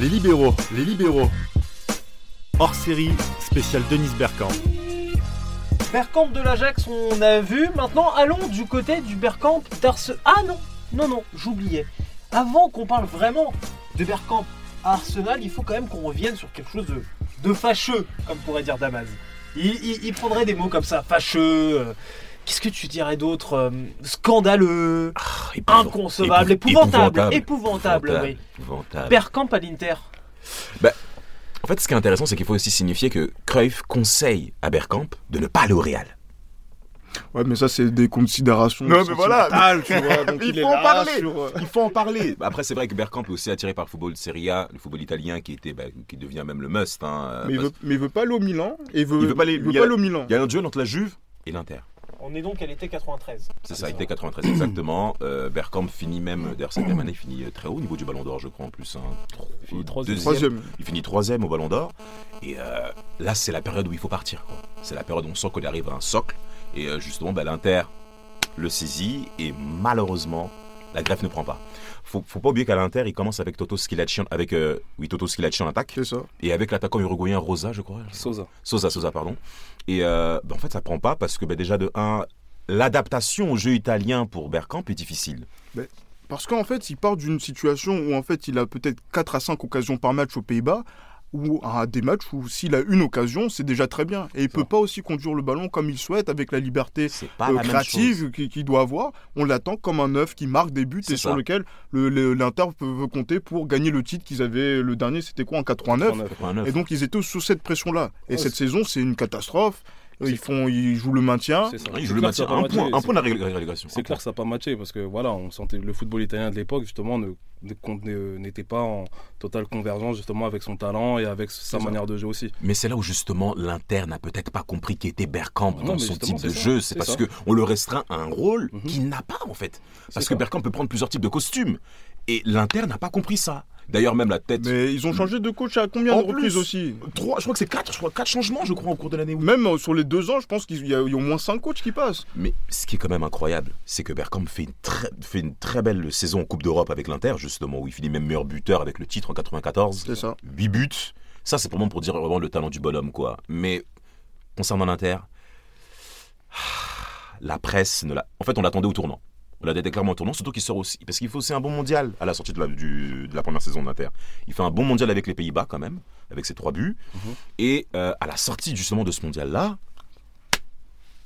Les libéraux, les libéraux. Hors série, spécial Denise Bergkamp. Bergkamp de l'Ajax, on a vu. Maintenant, allons du côté du Bergkamp d'Arsenal. Ah non, non, non, j'oubliais. Avant qu'on parle vraiment de Bergkamp à Arsenal, il faut quand même qu'on revienne sur quelque chose de, fâcheux, comme pourrait dire Damas. Il, il- il prendrait des mots comme ça, fâcheux. Qu'est-ce que tu dirais d'autre euh, Scandaleux, Ah, inconcevable, Épou- épouvantable, épouvantable, oui. épouvantable. Bergkamp à l'Inter. En fait, ce qui est intéressant, c'est qu'il faut aussi signifier que Cruyff conseille à Bergkamp de ne pas aller au Real. Ouais, mais ça, c'est des considérations. Non, mais voilà. sentimentales, tu vois. Donc, Il il, faut est en là parler. sur, Il faut en parler. Bah, Après, c'est vrai que Bergkamp est aussi attiré par le football de Serie A, le football italien qui était, bah, qui devient même le must. hein, Mais il, veut, mais il veut pas aller au Milan. Et il veut, Il veut pas aller- il veut il y a- pas aller au Milan. Il y a un duel entre la Juve et l'Inter. On est donc à l'été 93. C'est ça, il était 93 exactement. Euh, Bergkamp finit même, d'ailleurs cette même année, finit euh, très haut au niveau du Ballon d'Or, je crois en plus. hein. Il finit troisième. Deuxième. Troisième. Il finit troisième au Ballon d'Or. Et euh, là, c'est la période où il faut partir. quoi. C'est la période où on sent qu'il arrive à un socle. Et euh, justement, bah, l'Inter le saisit. Et malheureusement, la greffe ne prend pas. Faut, faut pas oublier qu'à l'Inter, il commence avec Toto Schilacci, avec euh, oui, Toto Schilacci en attaque. C'est ça. Et avec l'attaquant uruguayen Rosa, je crois. Sosa. Sosa, Sosa, pardon. Et euh, bah, en fait, ça prend pas parce que bah, déjà de 1, l'adaptation au jeu italien pour Bergkamp est difficile. Parce qu'en fait, il part d'une situation où en fait, il a peut-être 4 à 5 occasions par match aux Pays-Bas, ou à des matchs où s'il a une occasion, c'est déjà très bien. Et il peut pas aussi conduire le ballon comme il souhaite avec la liberté pas euh, la créative qu'il doit avoir. On l'attend comme un neuf qui marque des buts et sur lequel le- le- l'Inter peut, veut compter pour gagner le titre qu'ils avaient. Le dernier, c'était quoi en 89 89. Et donc ils étaient sous cette pression-là. Et Ouais, cette saison, c'est une catastrophe. Ils font, ils jouent le maintien. C'est ça. Oui, C'est je le a Un pas point, un point de la relégation. C'est clair que ça n'a pas matché parce que voilà, on sentait le football italien de l'époque justement ne- ne- qu'on ne- n'était pas en totale convergence justement avec son talent et avec sa ça. manière de jeu aussi. Mais c'est là où justement l'Inter n'a peut-être pas compris qui était Bergkamp Non, dans son type de ça. jeu. C'est parce ça. que on le restreint à un rôle Mhm. qu'il n'a pas en fait. Parce que ça. Bergkamp peut prendre plusieurs types de costumes. Et l'Inter n'a pas compris ça. D'ailleurs, même la tête. Mais ils ont changé de coach à combien En de reprises plus. aussi Trois, je crois que c'est quatre, je crois quatre changements, je crois, au cours de l'année. Même euh, sur les deux ans, je pense qu'il y, a il y a au moins cinq coachs qui passent. Mais ce qui est quand même incroyable, c'est que Bergkamp fait une, très, fait une très belle saison en Coupe d'Europe avec l'Inter, justement, où il finit même meilleur buteur avec le titre en 94. C'est ça. 8 buts. Ça, c'est vraiment pour dire vraiment le talent du bonhomme, quoi. Mais concernant l'Inter, la presse ne l'a. En fait, on l'attendait au tournant. On l'attendait clairement au tournant, surtout qu'il sort aussi. Parce qu'il faut aussi un bon mondial à la sortie de la, du- de la première saison de l'Inter. Il fait un bon mondial avec les Pays-Bas, quand même, avec ses trois buts. Mhm. Et euh, à la sortie, justement, de ce mondial-là,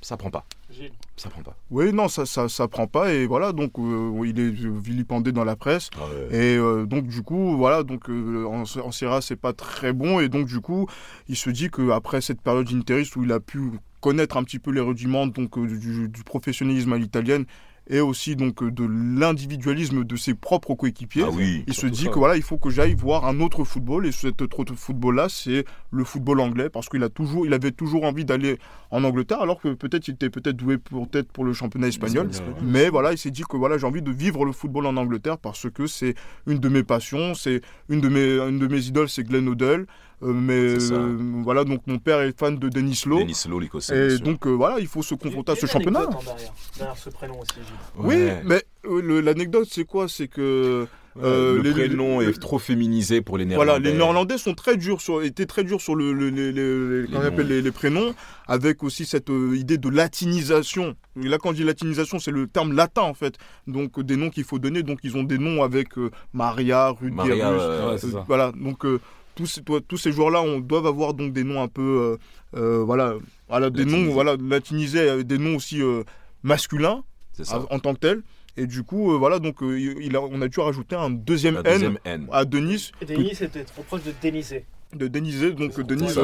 ça prend pas. Gilles. Ça prend pas. Oui, non, ça, ça, ça prend pas. Et voilà, donc euh, il est vilipendé dans la presse. Et euh, donc du coup, voilà, donc euh, en, en Serie A, c'est pas très bon. Et donc du coup, il se dit qu'après cette période interiste où il a pu connaître un petit peu les rudiments donc euh, du, du professionnalisme à l'italienne et aussi donc euh, de l'individualisme de ses propres coéquipiers. Ah oui. Il se dit ça. que voilà, il faut que j'aille voir un autre football et cet autre football-là, c'est le football anglais parce qu'il a toujours, il avait toujours envie d'aller en Angleterre alors que peut-être il était peut-être doué pour peut-être pour le championnat espagnol. Espagnol, ouais. Mais voilà, il s'est dit que voilà, j'ai envie de vivre le football en Angleterre parce que c'est une de mes passions, c'est une de mes une de mes idoles, c'est Glenn Hoddle. Euh, mais euh, voilà, donc mon père est fan de Denis Lowe. Denis Lowe, l'Écossais. Et donc euh, voilà, il faut se confronter à Il y ce championnat. derrière, derrière ce prénom aussi. Oui, mais euh, l'anecdote c'est quoi? C'est que euh, le les- prénom les- est trop féminisé pour les Néerlandais. Voilà, les Néerlandais sont très durs sur, étaient très durs sur le, le- les, appelle les, les prénoms, avec aussi cette euh, idée de latinisation. Et là, quand je dis latinisation, c'est le terme latin en fait. Donc des noms qu'il faut donner. Donc ils ont des noms avec euh, Maria, Ruth Maria, euh, Ouais, c'est euh, ça. voilà. Donc euh, tous, ces- toi- tous ces joueurs-là on doivent avoir donc des noms un peu, euh, euh, voilà, voilà des Latinisés. noms, voilà, latinisés, avec des noms aussi euh, masculins C'est ça. en tant que tels. Et du coup, euh, voilà, donc euh, il a, on a dû rajouter un deuxième deuxième N. à Denis, Et Denis était trop proche de Dénisé. De Denisé. Donc euh, Denise.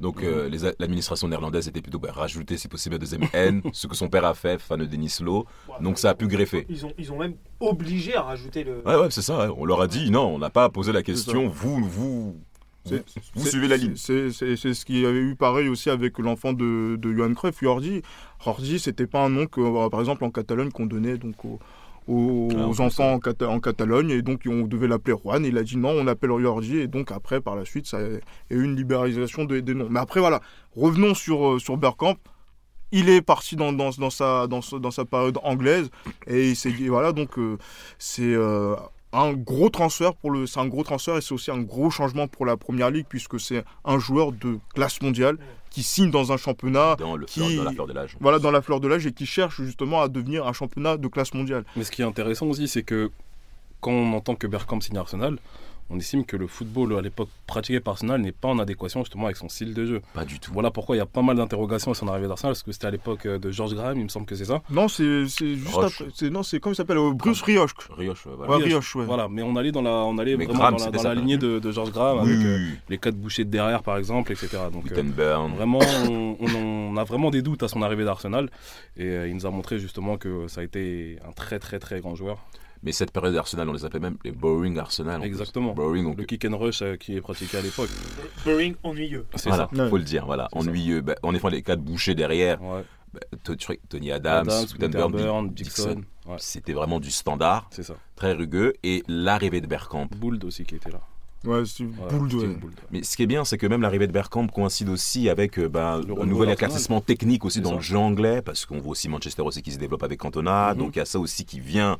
Donc euh, l'administration néerlandaise était plutôt bah, rajouter si possible un deuxième N, ce que son père a fait, fan de Denis Lowe. Ouais, Donc ça a pu greffer. Ils ont, ils ont même obligé à rajouter le. Ouais, ouais, c'est ça. On leur a dit non, on n'a pas posé la question. Vous, vous, vous, suivez la ligne. C'est c'est- c'est ce qu'il y avait eu pareil aussi avec l'enfant de, de Johan Cruyff, Jordi. Jordi, c'était pas un nom que, par exemple, en Catalogne, qu'on donnait donc aux, aux- Ah, aux enfants en, Cata- en Catalogne. Et donc, on devait l'appeler Juan. Il a dit non, on l'appelle Jordi. Et donc, après, par la suite, ça a eu une libéralisation des, des noms. Mais après, voilà, revenons sur, euh, sur Bergkamp. Il est parti dans, dans, dans sa, dans, sa- période anglaise. Et il s'est dit, voilà, donc, euh, c'est. euh, un gros transfert pour le, c'est un gros transfert et c'est aussi un gros changement pour la première ligue puisque c'est un joueur de classe mondiale qui signe dans un championnat Dans, le, qui- dans la fleur de l'âge. voilà dans la fleur de l'âge et qui cherche justement à devenir un championnat de classe mondiale. Mais ce qui est intéressant aussi, c'est que quand on entend que Bergkamp signe Arsenal, on estime que le football à l'époque pratiqué par Arsenal n'est pas en adéquation justement avec son style de jeu. Pas du tout. Voilà pourquoi il y a pas mal d'interrogations à son arrivée d'Arsenal, parce que c'était à l'époque euh, de George Graham, il me semble que c'est ça. Non, c'est c'est juste après. C'est non, c'est comment il s'appelle euh, Bruce Rioch. Rioche, euh, voilà. Ouais, Rioch, ouais. Voilà, mais on allait dans la, on allait Mais vraiment Graham, dans la, dans la lignée de, de George Graham Oui, avec euh, les quatre bouchées de derrière par exemple, etc. Donc euh. Vraiment, on, on- on a vraiment des doutes à son arrivée d'Arsenal. Et euh, il nous a montré justement que ça a été un très très très grand joueur. Mais cette période d'Arsenal, on les appelait même les Boring Arsenal. Exactement. Boring, donc, Le kick and rush euh, qui est pratiqué à l'époque. Boring, ennuyeux. C'est voilà, ça. faut le dire, voilà. Ennuyeux. Bah, en effet, les quatre bouchés derrière. Ouais. bah, Tony Adams, Adams, Dick- Dixon. Ouais, c'était vraiment du standard, c'est ça. très rugueux. Et l'arrivée de Bergkamp. Bould aussi qui était là. Ouais, c'est Ouais, boule de. Bould, ouais. Mais ce qui est bien, c'est que même l'arrivée de Bergkamp coïncide aussi avec euh, Le un nouvel éclaircissement technique aussi dans ça. le jeu anglais, parce qu'on voit aussi Manchester aussi qui se développe avec Cantona, Mhm. donc il y a ça aussi qui vient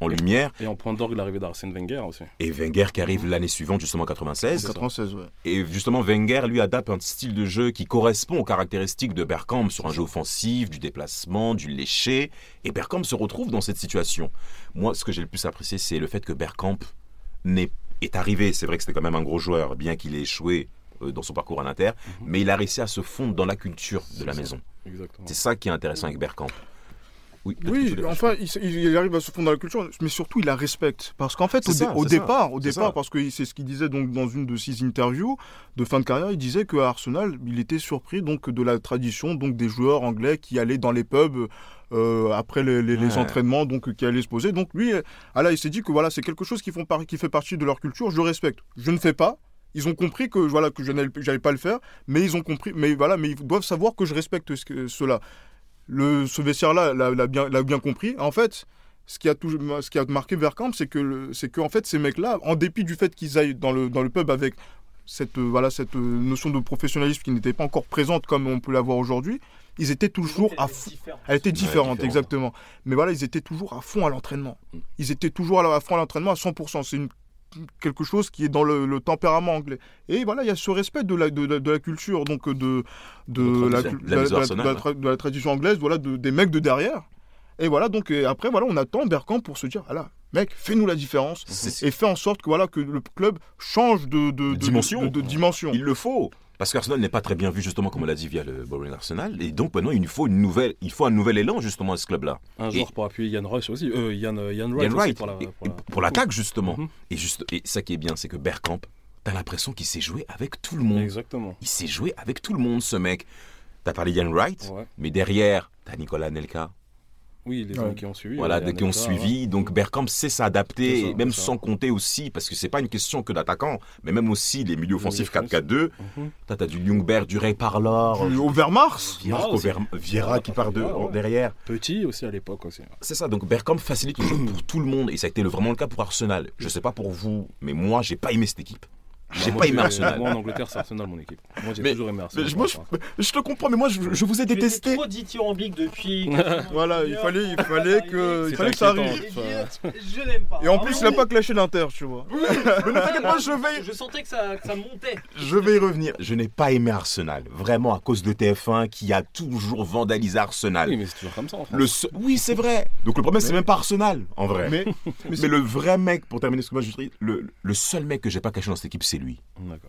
en lumière. Et en point d'orgue, l'arrivée d'Arsène Wenger aussi. Et Wenger qui arrive l'année suivante, justement en 96. 96, ouais. Et justement, Wenger lui adapte un style de jeu qui correspond aux caractéristiques de Bergkamp sur un jeu offensif, du déplacement, du léché. Et Bergkamp se retrouve dans cette situation. Moi, ce que j'ai le plus apprécié, c'est le fait que Bergkamp n'est- est arrivé. C'est vrai que c'était quand même un gros joueur, bien qu'il ait échoué euh, dans son parcours à l'Inter, mais il a réussi à se fondre dans la culture de la ça. maison. C'est ça qui est intéressant avec Bergkamp. Oui, Oui, enfin, il, arrive à se fondre dans la culture, mais surtout il la respecte. Parce qu'en fait, au, ça, ça, départ, au départ, ça. parce que c'est ce qu'il disait donc dans une de ses interviews de fin de carrière, il disait que à Arsenal, il était surpris donc de la tradition donc des joueurs anglais qui allaient dans les pubs. euh, après les, les- les Ouais. entraînements donc qui allaient se poser donc lui euh, ah là il s'est dit que voilà c'est quelque chose qui font par- qui fait partie de leur culture je respecte je ne fais pas ils ont compris que voilà que je n'allais pas le faire mais ils ont compris mais voilà mais ils doivent savoir que je respecte ce que- cela le, ce vestiaire-là l'a l'a bien, l'a bien compris. En fait, ce qui a, tout, ce qui a marqué Verkamp, c'est que, c'est que en fait, ces mecs-là, en dépit du fait qu'ils aillent dans le, dans le pub avec cette, euh, voilà, cette euh, notion de professionnalisme qui n'était pas encore présente comme on peut l'avoir aujourd'hui, ils étaient toujours à fond. Elle était différente, différente. exactement. Mais voilà, ils étaient toujours à fond à l'entraînement. Mm. Ils étaient toujours à fond à l'entraînement à 100%. C'est une- quelque chose qui est dans le, le tempérament anglais. Et voilà, il y a ce respect de la, de, la- de la culture, donc de, de, La tradition, de la anglaise, voilà, de- des mecs de derrière. Et voilà, donc et après, voilà, on attend Bergkamp pour se dire, voilà, mec, fais-nous la différence et fais en sorte que, voilà, que le club change de, de, de- dimension. de- de dimension. Il le faut. Parce qu'Arsenal n'est pas très bien vu, justement, comme on l'a dit, via le Boring Arsenal. Et donc, maintenant, il faut, une nouvelle, il faut un nouvel élan, justement, à ce club-là. Un Et- joueur pour appuyer Yann Rush aussi. Euh, Yann, euh, Yann Wright Ian aussi Wright, pour la, et- pour et la- pour l'attaque, justement. Mhm. Et, juste, et ça qui est bien, c'est que Bergkamp, t'as l'impression qu'il s'est joué avec tout le monde. Exactement. Il s'est joué avec tout le monde, ce mec. T'as parlé d'Ian Wright, Ouais. mais derrière, t'as Nicolas Nelka. Oui, les Ouais. années qui ont suivi. voilà, Yann qui ont suivi. Donc Bergkamp sait s'adapter, même sans compter aussi, parce que c'est pas une question que d'attaquant, mais même aussi les milieux offensifs milieux 4-4-2. Mhm. T'as t'as du Ljungberg, du Ray Parlor, Du Overmars Marco aussi. Ver- Vieira qui part de, Ouais, ouais. derrière. Petit aussi à l'époque aussi. C'est ça, donc Bergkamp facilite le jeu pour tout le monde et ça a été vraiment le cas pour Arsenal. Je sais pas pour vous, mais moi j'ai pas aimé cette équipe. J'ai Moi, pas aimé Arsenal. Moi en Angleterre, c'est Arsenal mon équipe. Moi j'ai toujours aimé Arsenal. Mais je- moi, je, je te comprends, mais moi je, je vous ai détesté. trop dithyrambique depuis. Voilà, il fallait, il fallait que, il fallait que ça arrive. Je l'aime pas. Et en Ah, plus, il n'a oui. pas clashé l'Inter, tu vois. Mais ne t'inquiète pas, je vais, Je sentais que ça, que ça montait. je vais y revenir. Je n'ai pas aimé Arsenal, vraiment à cause de TF1 qui a toujours vandalisé Arsenal. Oui, mais c'est toujours comme ça en France. Le Oui, c'est vrai. Donc le problème, c'est même pas Arsenal, en vrai. Mais, Mais, mais le vrai mec, pour terminer ce que moi je dis, le, le seul mec que j'ai pas caché dans cette équipe, c'est lui.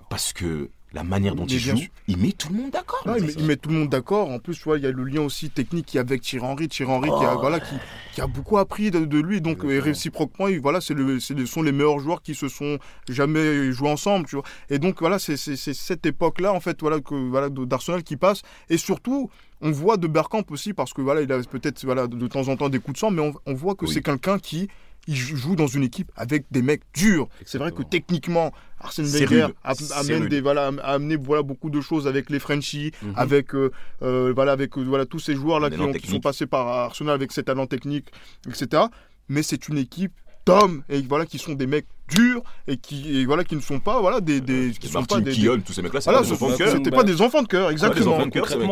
Parce que la manière dont Mais il joue, sûr. il met tout le monde d'accord. Il, met, ça. il met tout le monde d'accord. En plus, tu vois, il y a le lien aussi technique avec Thierry Henry. Thierry Henry qui, a, Oh. voilà, qui, qui a beaucoup appris de, de lui. Donc, et réciproquement, il- voilà, c'est le, ce sont les meilleurs joueurs qui se sont jamais joués ensemble. Tu vois. Et donc, voilà, c'est cette époque-là, en fait, voilà, que, voilà, d'Arsenal qui passe. Et surtout, on voit de Bergkamp aussi, parce que voilà, il a peut-être voilà, de, temps en temps des coups de sang, mais on, on voit que Oui. c'est quelqu'un qui il joue dans une équipe avec des mecs durs. C'est vrai que techniquement, Arsène Wenger a- amène des, voilà, a amené voilà, beaucoup de choses avec les Frenchies, Mhm. avec, euh, euh, voilà, avec euh, voilà, tous ces joueurs-là qui, élan ont- qui sont passés par Arsenal avec cet talent technique, etc. Mais c'est une équipe d'hommes et voilà, qui sont des mecs durs et qui et voilà qui ne sont pas voilà des, des qui Des sont pas des, Keown, tous ces mecs-là, c'est voilà, pas des ce- enfants de cœur. c'était pas des enfants de cœur exactement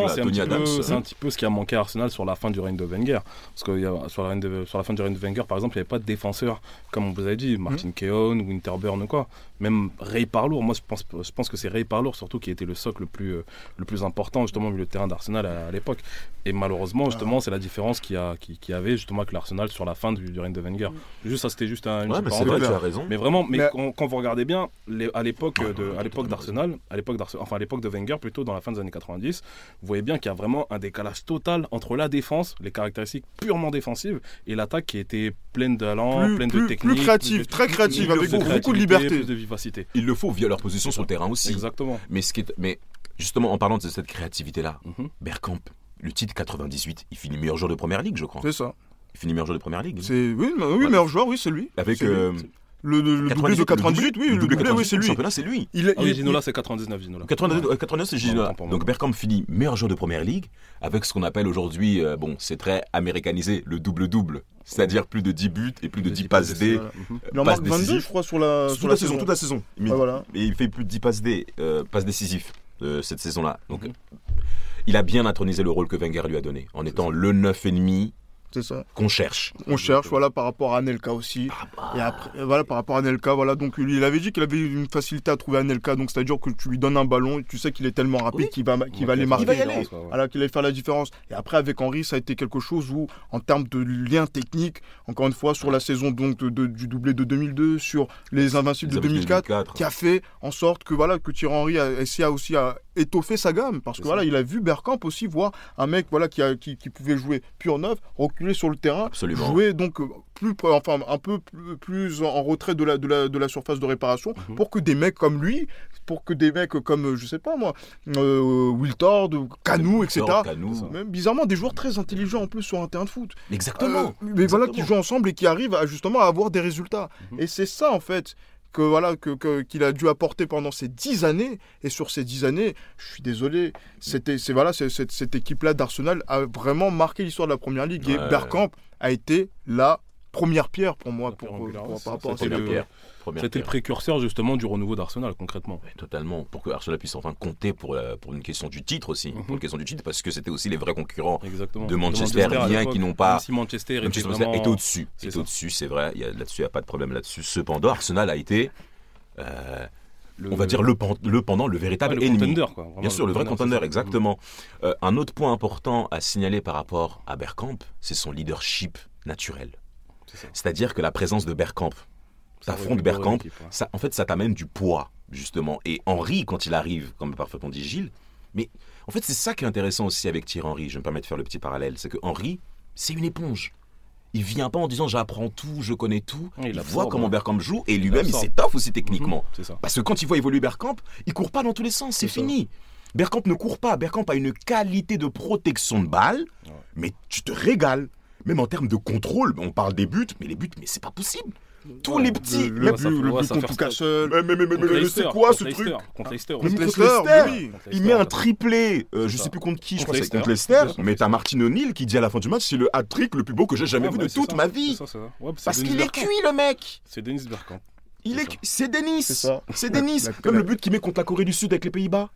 c'est un, petit peu- c'est un petit peu ce qui a manqué à Arsenal sur la fin du règne de Wenger. Parce que il y a- sur, la de- sur la fin du règne de Wenger, par exemple, il n'y avait pas de défenseur, comme on vous a dit, Martin Keown, Winterburn ou quoi. Même Ray Parlour, moi je pense, je pense que c'est Ray Parlour surtout qui était le socle le plus, euh, le plus important justement au milieu de terrain d'Arsenal à, à l'époque. Et malheureusement, justement, c'est la différence qu'il y, a- qui, qui avait justement avec l'Arsenal sur la fin du, du règne de Wenger. Juste, ça c'était juste un, une Ouais, mais vrai, tu as raison. Mais vraiment, mais, Mais- Quand, quand vous regardez bien, les- à l'époque de, à l'époque d'Arsenal, à l'époque d'Arsenal, enfin à l'époque de Wenger, plutôt dans la fin des années 90, vous voyez bien qu'il y a vraiment un décalage total entre la défense, les caractéristiques purement défensives, et l'attaque qui était pleine plus, pleine plus, de plus technique, créative plus de- très créative avec beaucoup, beaucoup de créativité, liberté plus de vivacité. Il le faut via leur position sur le terrain aussi. Exactement. Mais, ce qui est, mais justement, en parlant de cette créativité-là, Mhm. Bergkamp, le titre 98, il finit meilleur joueur de première ligue, je crois. c'est ça Il finit meilleur joueur de première ligue. c'est oui oui meilleur joueur oui c'est lui Avec C'est lui. Euh, le, le, le doublé de 98 oui le doublé oui 98 c'est lui championnat, c'est lui. il, Ah oui, il- Ginola, c'est 99, Ginola. 89, euh, 89, c'est Ginola. Donc Bergkamp finit meilleur joueur de première ligue avec ce qu'on appelle aujourd'hui, euh, bon, c'est très américanisé, le double-double. C'est-à-dire plus de 10 buts et plus de 10 passes D. Voilà. Mhm. il en marque 22 décisive. je crois sur la Toute sur la saison, toute la saison. Ouais, voilà et il fait plus de 10 passes D, euh, passes décisives euh, cette saison-là. Donc Mhm. il a bien intronisé le rôle que Wenger lui a donné, en étant le 9,5 c'est ça. Qu'on cherche. on cherche voilà par rapport à Anelka aussi. Et après euh, voilà par rapport à Anelka voilà donc lui il avait dit qu'il avait une facilité à trouver Anelka donc c'est à dire que tu lui donnes un ballon et tu sais qu'il est tellement rapide Oui. qu'il va qu'il va les marquer. va y la aller. ouais, qu'il allait faire la différence. Et après avec Henry ça a été quelque chose où en termes de lien technique encore une fois sur la saison donc de- de- du doublé de 2002 sur les invincibles de 2004 qui a fait en sorte que voilà que Thierry Henry a essayé aussi à étoffer sa gamme parce que voilà il a vu Bergkamp aussi voir un mec voilà qui, a, qui, qui pouvait jouer pur neuf reculer sur le terrain Absolument. jouer donc euh, plus enfin un peu plus, plus en retrait de la, de la, de la surface de réparation Mhm. pour que des mecs comme lui pour que des mecs comme euh, je sais pas moi euh, Wiltord Canou etc Canou. Même bizarrement des joueurs très intelligents en plus sur un terrain de foot Exactement. euh, mais voilà, qui jouent ensemble et qui arrivent à, justement à avoir des résultats. Mhm. Et c'est ça, en fait, que voilà que qu'il a dû apporter pendant ces dix années. Et sur ces dix années, je suis désolé, c'était c'est voilà, cette, cette équipe-là d'Arsenal a vraiment marqué l'histoire de la Première Ligue. Et. Bergkamp a été la première pierre pour moi, pour, pour- par rapport à c'était cette Première le- pierre. Première C'était le pierre. précurseur justement du renouveau d'Arsenal concrètement. Totalement, pour que Arsenal puisse enfin compter pour, la- pour une question du titre aussi, Mhm. pour une question du titre, parce que c'était aussi les vrais concurrents. Exactement. De Manchester, bien qu'ils n'ont pas- Même si Manchester était Manchester vraiment... est au-dessus, c'est est au-dessus, c'est vrai. Là-dessus, il n'y a pas de problème là-dessus. Cependant, Arsenal a été, euh, le- on va dire le, pen- le pendant, le véritable ouais, le ennemi. contender, quoi. Vraiment, Bien sûr, le vrai contender, exactement. Euh, un autre point important à signaler par rapport à Bergkamp, c'est son leadership naturel. C'est ça. C'est-à-dire que la présence de Bergkamp, Ça t'affrontes Bergkamp, l'équipe, ouais. ça, en fait, ça t'amène du poids, justement. Et Henry, quand il arrive, comme parfaitement dit Gilles, mais en fait, c'est ça qui est intéressant aussi avec Thierry Henry. Je me permets de faire le petit parallèle. C'est que Henry, c'est une éponge. Il vient pas en disant j'apprends tout, je connais tout. Il voit comment. Bergkamp joue et lui-même il s'étoffe aussi techniquement. Mhm, ça. Parce que quand il voit évoluer Bergkamp, il court pas dans tous les sens, c'est ça. fini. Bergkamp ne court pas. Bergkamp a une qualité de protection de balle, Ouais. mais tu te régales. Même en termes de contrôle, on parle des buts, mais les buts, mais c'est pas possible. Tous Ouais, les petits. Le, même- but, le but contre Newcastle. mais, mais, mais, mais, c'est quoi ce contre truc Leicester, Contre Leicester aussi. Leicester, contre Leicester, mais oui. Contre Il met un triplé, euh, je ça. sais plus contre qui, je crois que c'est contre Leicester. Mais t'as Martin O'Neill qui dit à la fin du match c'est le hat-trick le plus beau que j'ai jamais Ouais, vu bah, de toute ça. ma vie. Parce qu'il est cuit le mec. C'est Denis Bergkamp. Il C'est est, ça. c'est Denis. C'est Denis. La- le but qu'il met contre la Corée du Sud avec les Pays-Bas.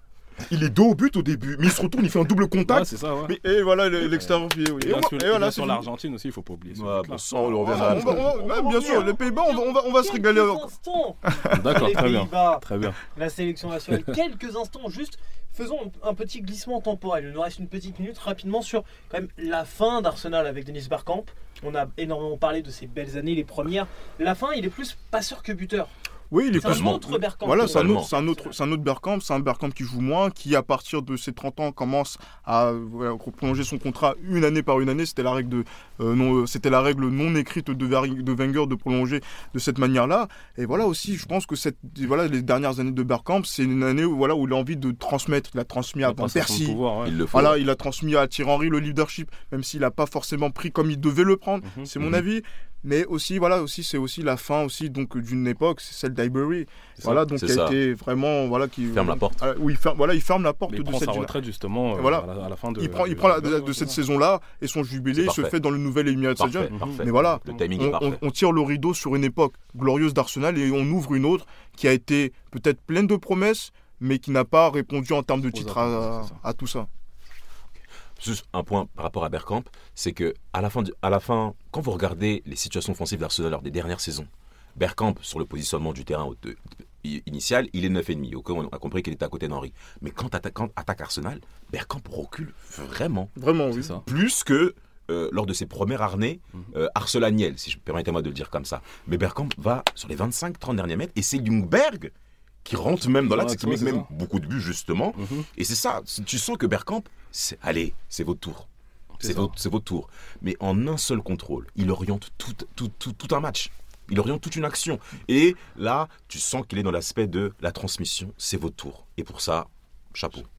Il est dos au but au début, mais il se retourne, il fait un double contact. c'est ça, ouais. Mais- Et voilà le- l'extérieur pied. Oui. Et on- voilà, fini. l'Argentine aussi, il faut pas oublier. Ouais, bon sang, on le Ah, reviendra. on va- on va- On va ouais, bien sûr, les Pays-Bas, on va, on va, on va se régaler. D'accord, très bien. Pays-Bas, Très bien. la sélection nationale. Quelques instants, juste faisons un petit glissement temporel. Il nous reste une petite minute rapidement sur quand même la fin d'Arsenal avec Denis Bergkamp. On a énormément parlé de ces belles années, les premières. La fin, il est plus passeur que buteur. Oui, il est C'est un Totalement. autre Bergkamp. Voilà, c'est un autre, c'est un autre, c'est un autre Bergkamp, c'est un Bergkamp qui joue moins, qui à partir de ses 30 ans commence à voilà, prolonger son contrat une année par une année. C'était la règle de, euh, non, euh, c'était la règle non écrite de, Ver- de Wenger de prolonger de cette manière-là. Et voilà aussi, je pense que cette, voilà, les dernières années de Bergkamp, c'est une année où voilà où il a envie de transmettre. Il a transmis à Van passation de Persie. pouvoir, ouais. Il le. Voilà, il a transmis à Thierry Henry le leadership, même s'il n'a pas forcément pris comme il devait le prendre. Mhm. C'est mon Mhm. avis. Mais aussi voilà aussi c'est aussi la fin aussi donc d'une époque c'est celle d'Highbury voilà donc qui a ça. été vraiment voilà qui Ferme la porte. Ah, oui il ferme voilà il ferme la porte Mais il de prend cette sa retraite justement euh, Voilà. à, la, à la fin de. il prend il prend la- de- cette saison là et son jubilé se fait dans le nouvel Emirates Stadium mais voilà Le timing est on, parfait. on- on tire le rideau sur une époque glorieuse d'Arsenal et on ouvre une autre qui a été peut-être pleine de promesses mais qui n'a pas répondu en termes de à, ça. à tout ça Juste un point par rapport à Bergkamp, c'est que à la fin, du- à la fin, quand vous regardez les situations offensives d'Arsenal lors des dernières saisons, Bergkamp sur le positionnement du terrain au- de- i- initial, il est 9,5. Ok, on a compris qu'il était à côté d'Henri. Mais quand attaque Arsenal, Bergkamp recule vraiment vraiment C'est oui ça. plus que euh, lors de ses premières arnées euh, arcelanielles, si je permettez-moi de le dire comme ça. Mais Bergkamp va sur les 25-30 derniers mètres et c'est Ljungberg qui rentre même dans l'axe, qui met même ça. beaucoup de buts justement. Mhm. Et c'est ça, tu sens que Bergkamp, allez, c'est votre tour. C'est votre, votre tour. Mais en un seul contrôle, il oriente tout, tout, tout, tout un match. Il oriente toute une action. Et là, tu sens qu'il est dans l'aspect de la transmission, c'est votre tour. Et pour ça, chapeau.